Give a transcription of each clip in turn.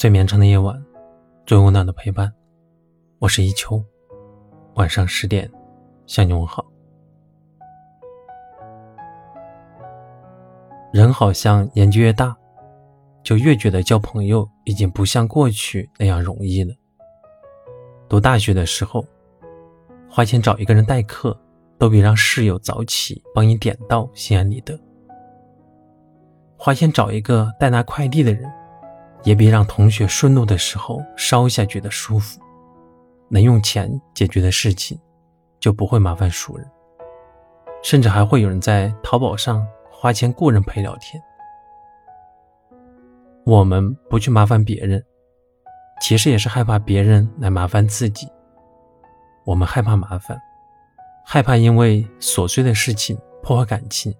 最绵长的夜晚，最温暖的陪伴。我是一秋，晚上十点向你问好。人好像年纪越大，就越觉得交朋友已经不像过去那样容易了。读大学的时候，花钱找一个人代课，都比让室友早起帮你点到心安理得。花钱找一个代拿快递的人。也比让同学顺路的时候烧一下觉得舒服。能用钱解决的事情，就不会麻烦熟人。甚至还会有人在淘宝上花钱雇人陪聊天。我们不去麻烦别人，其实也是害怕别人来麻烦自己。我们害怕麻烦，害怕因为琐碎的事情破坏感情，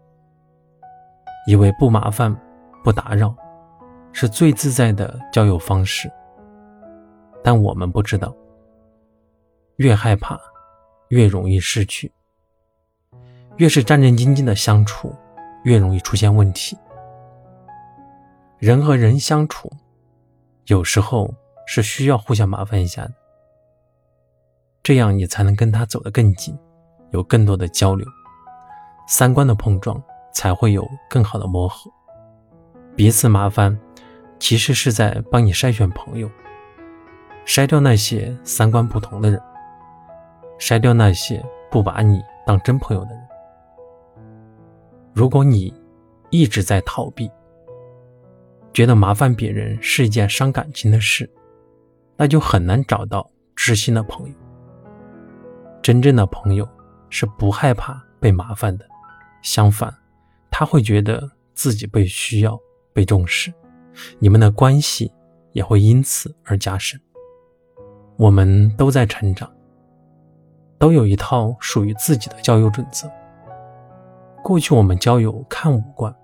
以为不麻烦、不打扰。是最自在的交友方式，但我们不知道，越害怕，越容易失去；越是战战兢兢的相处，越容易出现问题。人和人相处，有时候是需要互相麻烦一下的，这样你才能跟他走得更近，有更多的交流，三观的碰撞才会有更好的磨合，彼此麻烦。其实是在帮你筛选朋友，筛掉那些三观不同的人，筛掉那些不把你当真朋友的人。如果你一直在逃避，觉得麻烦别人是一件伤感情的事，那就很难找到知心的朋友。真正的朋友是不害怕被麻烦的，相反，他会觉得自己被需要、被重视。你们的关系也会因此而加深。我们都在成长，都有一套属于自己的交友准则。过去我们交友看五官，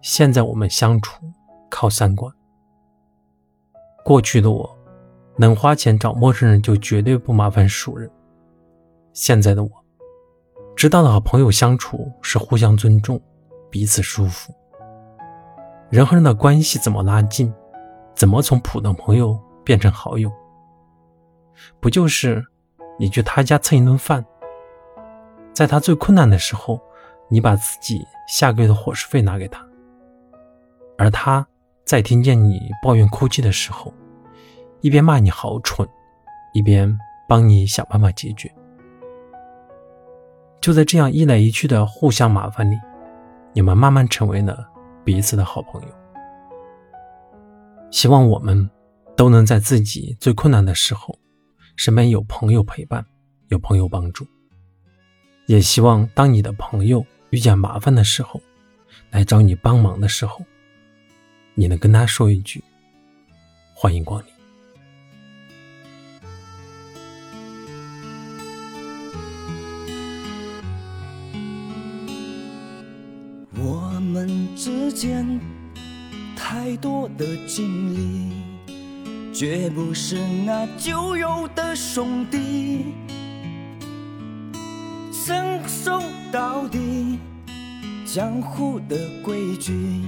现在我们相处靠三观。过去的我，能花钱找陌生人就绝对不麻烦熟人。现在的我，知道了和朋友相处是互相尊重，彼此舒服。人和人的关系怎么拉近？怎么从普通朋友变成好友？不就是你去他家蹭一顿饭，在他最困难的时候，你把自己下个月的伙食费拿给他，而他在听见你抱怨哭泣的时候，一边骂你好蠢，一边帮你想办法解决。就在这样一来一去的互相麻烦里，你们慢慢成为了。彼此的好朋友，希望我们都能在自己最困难的时候，身边有朋友陪伴，有朋友帮助。也希望当你的朋友遇见麻烦的时候，来找你帮忙的时候，你能跟他说一句：“欢迎光临。”间太多的经历，绝不是那旧有的兄弟，承受到底。江湖的规矩，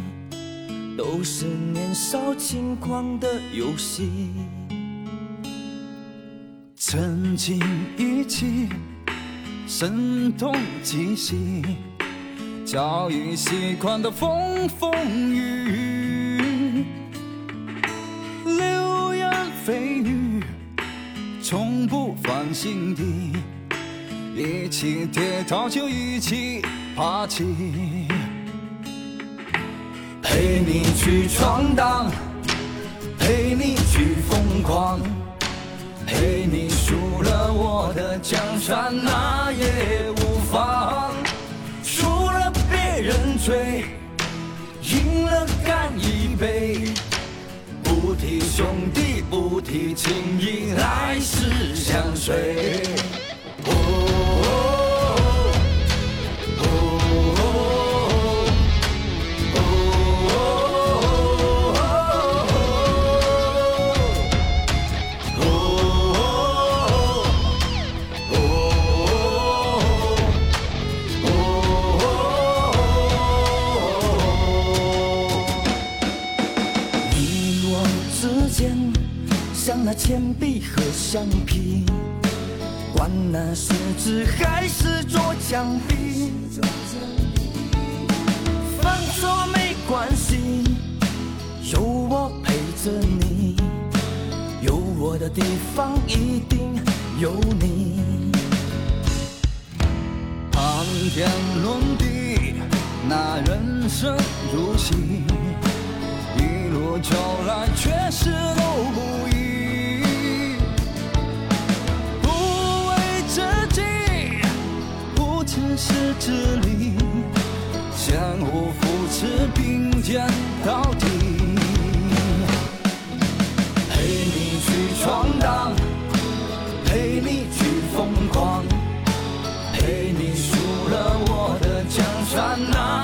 都是年少轻狂的游戏。曾经一起，声东击西。早已习惯的风风雨雨，流言蜚语，从不放心底。一起跌倒就一起爬起，陪你去闯荡，陪你去疯狂，陪你输了我的江山那也醉，赢了干一杯，不提兄弟，不提情义，来世相随。像那铅笔和橡皮，管那是纸还是做墙壁。犯错没关系，有我陪着你，有我的地方一定有你。谈天论地，那人生如戏，是自利，相互扶持并肩到底。陪你去闯荡，陪你去疯狂。陪你输了我的江山，那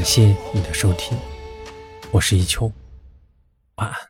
感谢你的收听。我是一秋晚安。